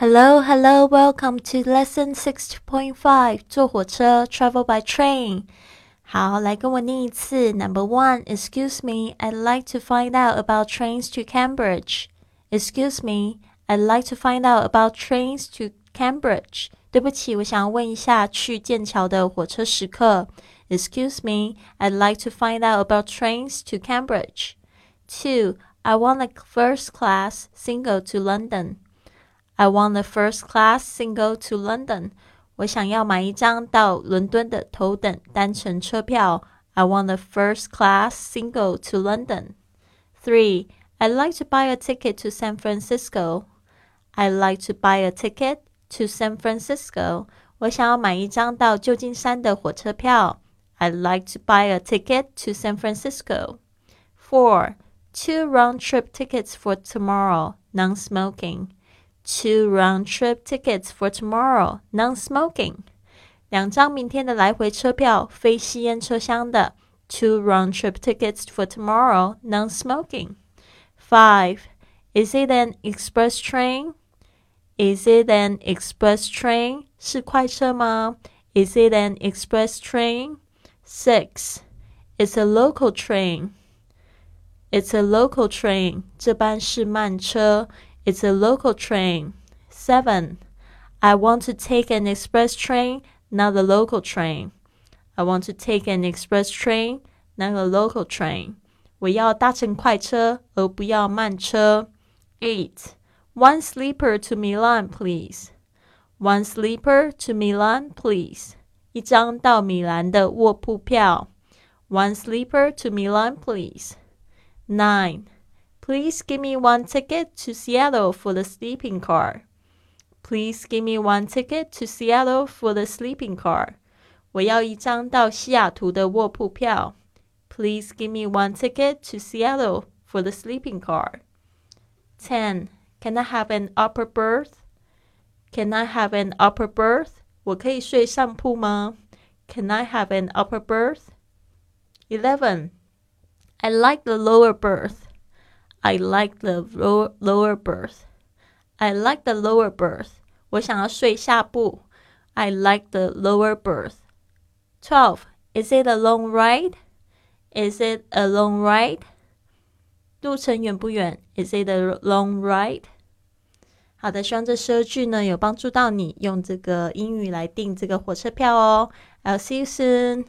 Hello, hello, welcome to lesson six point five. 坐火车 travel by train. 好，来跟我念一次。Number one, excuse me, I'd like to find out about trains to Cambridge. Excuse me, I'd like to find out about trains to Cambridge. 对不起，我想要问一下去剑桥的火车时刻。Excuse me, I'd like to find out about trains to Cambridge. Two, I want a first class single to London. I want a first class single to London. 我想要买一张到伦敦的头等单程车票。I want a first class single to London. Three, I'd like to buy a ticket to San Francisco. I'd like to buy a ticket to San Francisco. 我想要买一张到旧金山的火车票。I'd like to buy a ticket to San Francisco. Four, two round trip tickets for tomorrow, non smoking. Two round trip tickets for tomorrow, non smoking. 两张明天的来回车票，非吸烟车厢的。Two round trip tickets for tomorrow, non smoking. Five, is it an express train? Is it an express train? 是快车吗？Is it an express train? Six, it's a local train. It's a local train. 这班是慢车。 It's a local train. Seven, I want to take an express train, not a local train. I want to take an express train, not a local train. 我要搭乘快车，而不要慢车。Eight. One sleeper to Milan, please. One sleeper to Milan, please. 一张到米兰的卧铺票。One sleeper to Milan, please. Nine. Please give me one ticket to Seattle for the sleeping car. Please give me one ticket to Seattle for the sleeping car. 我要一张到西雅图的卧铺票。Please give me one ticket to Seattle for the sleeping car. 10. Can I have an upper berth? Can I have an upper berth? 我可以睡上铺吗？Can I have an upper berth? Eleven. I like the lower berth. I like the lower lower berth. I like the lower berth. 我想要睡下铺。I like the lower berth. Twelve. Is it a long ride? Is it a long ride? 路程远不远？Is it a long ride? 好的，希望这十二句呢有帮助到你用这个英语来订这个火车票哦。I'll see you soon.